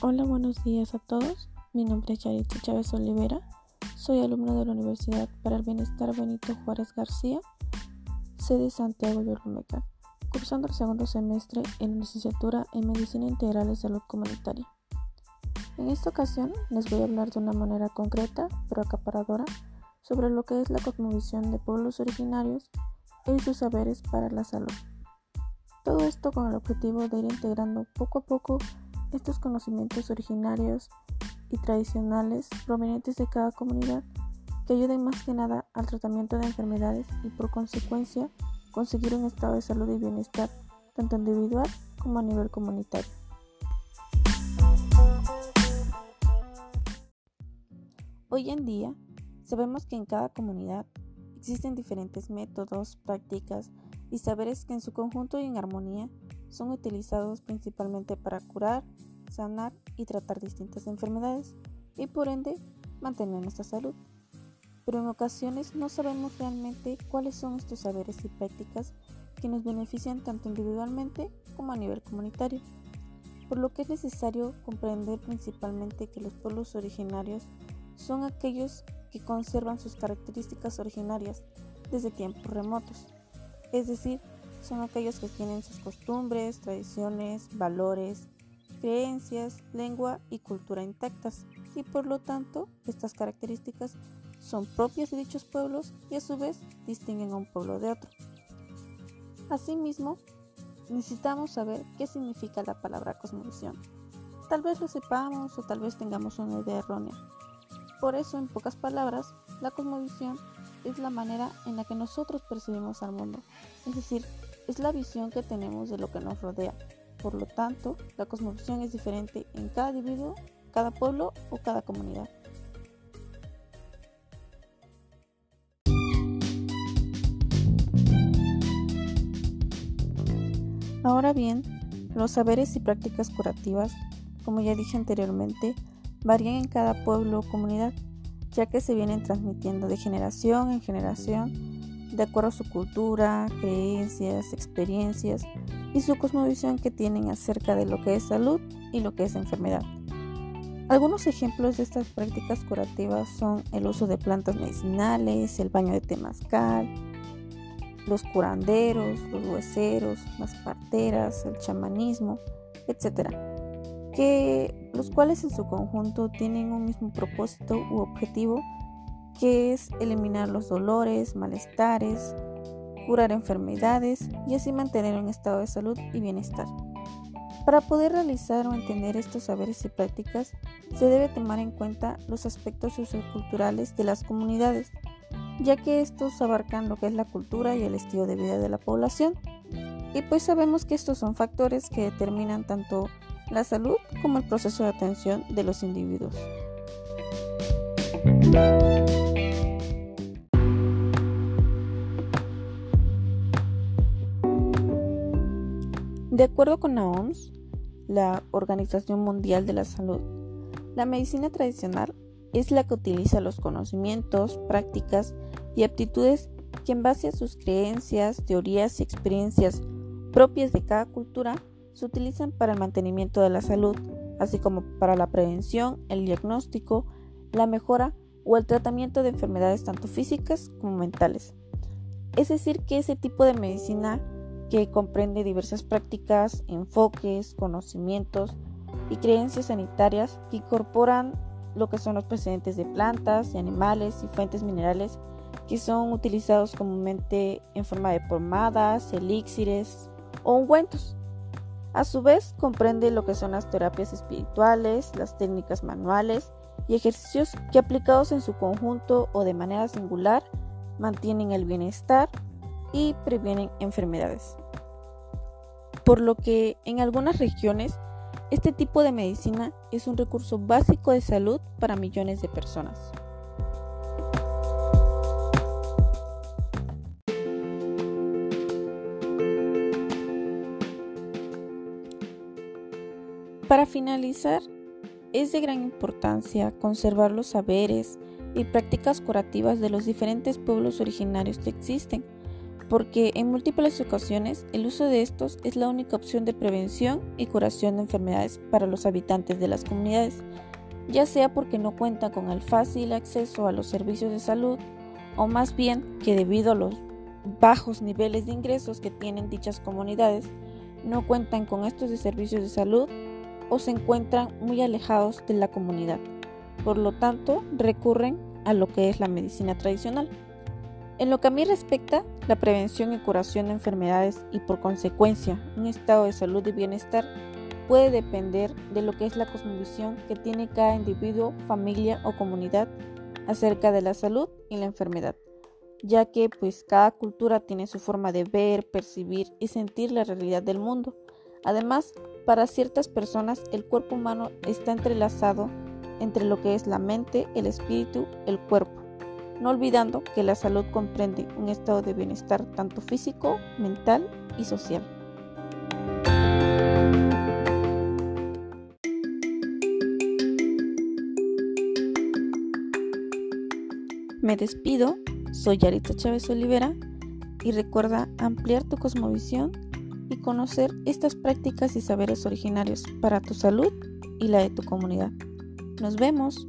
Hola, buenos días a todos. Mi nombre es Yaritza Chávez Olivera. Soy alumna de la Universidad para el Bienestar Benito Juárez García, sede Santiago Yolomeca, cursando el segundo semestre en licenciatura en Medicina Integral de Salud Comunitaria. En esta ocasión les voy a hablar de una manera concreta pero acaparadora sobre lo que es la cosmovisión de pueblos originarios y sus saberes para la salud. Todo esto con el objetivo de ir integrando poco a poco estos conocimientos originarios y tradicionales provenientes de cada comunidad que ayuden más que nada al tratamiento de enfermedades y por consecuencia conseguir un estado de salud y bienestar tanto individual como a nivel comunitario. Hoy en día sabemos que en cada comunidad existen diferentes métodos, prácticas y saberes que en su conjunto y en armonía son utilizados principalmente para curar, sanar y tratar distintas enfermedades y por ende mantener nuestra salud. Pero en ocasiones no sabemos realmente cuáles son estos saberes y prácticas que nos benefician tanto individualmente como a nivel comunitario, por lo que es necesario comprender principalmente que los pueblos originarios son aquellos que conservan sus características originarias desde tiempos remotos, es decir, son aquellos que tienen sus costumbres, tradiciones, valores, creencias, lengua y cultura intactas y por lo tanto estas características son propias de dichos pueblos y a su vez distinguen a un pueblo de otro. Asimismo, necesitamos saber qué significa la palabra cosmovisión. Tal vez lo sepamos o tal vez tengamos una idea errónea. Por eso, en pocas palabras, la cosmovisión es la manera en la que nosotros percibimos al mundo, es decir, es la visión que tenemos de lo que nos rodea. Por lo tanto, la cosmovisión es diferente en cada individuo, cada pueblo o cada comunidad. Ahora bien, los saberes y prácticas curativas, como ya dije anteriormente, varían en cada pueblo o comunidad, ya que se vienen transmitiendo de generación en generación de acuerdo a su cultura, creencias, experiencias y su cosmovisión que tienen acerca de lo que es salud y lo que es enfermedad. Algunos ejemplos de estas prácticas curativas son el uso de plantas medicinales, el baño de temazcal, los curanderos, los hueseros, las parteras, el chamanismo, etc. Que los cuales en su conjunto tienen un mismo propósito u objetivo que es eliminar los dolores, malestares, curar enfermedades y así mantener un estado de salud y bienestar. Para poder realizar o entender estos saberes y prácticas, se debe tomar en cuenta los aspectos socioculturales de las comunidades, ya que estos abarcan lo que es la cultura y el estilo de vida de la población. Y pues sabemos que estos son factores que determinan tanto la salud como el proceso de atención de los individuos. De acuerdo con la OMS, la Organización Mundial de la Salud, la medicina tradicional es la que utiliza los conocimientos, prácticas y aptitudes que en base a sus creencias, teorías y experiencias propias de cada cultura se utilizan para el mantenimiento de la salud, así como para la prevención, el diagnóstico, la mejora o el tratamiento de enfermedades tanto físicas como mentales. Es decir, que ese tipo de medicina que comprende diversas prácticas, enfoques, conocimientos y creencias sanitarias que incorporan lo que son los precedentes de plantas, y animales y fuentes minerales que son utilizados comúnmente en forma de pomadas, elixires o ungüentos. A su vez, comprende lo que son las terapias espirituales, las técnicas manuales y ejercicios que aplicados en su conjunto o de manera singular mantienen el bienestar y previenen enfermedades. Por lo que en algunas regiones este tipo de medicina es un recurso básico de salud para millones de personas. Para finalizar, es de gran importancia conservar los saberes y prácticas curativas de los diferentes pueblos originarios que existen porque en múltiples ocasiones el uso de estos es la única opción de prevención y curación de enfermedades para los habitantes de las comunidades, ya sea porque no cuentan con el fácil acceso a los servicios de salud o más bien que debido a los bajos niveles de ingresos que tienen dichas comunidades, no cuentan con estos servicios de salud o se encuentran muy alejados de la comunidad. Por lo tanto, recurren a lo que es la medicina tradicional. En lo que a mí respecta, la prevención y curación de enfermedades y por consecuencia un estado de salud y bienestar puede depender de lo que es la cosmovisión que tiene cada individuo, familia o comunidad acerca de la salud y la enfermedad, ya que pues cada cultura tiene su forma de ver, percibir y sentir la realidad del mundo. Además, para ciertas personas el cuerpo humano está entrelazado entre lo que es la mente, el espíritu, el cuerpo, no olvidando que la salud comprende un estado de bienestar tanto físico, mental y social. Me despido, soy Yaritza Chávez Olivera y recuerda ampliar tu cosmovisión y conocer estas prácticas y saberes originarios para tu salud y la de tu comunidad. Nos vemos.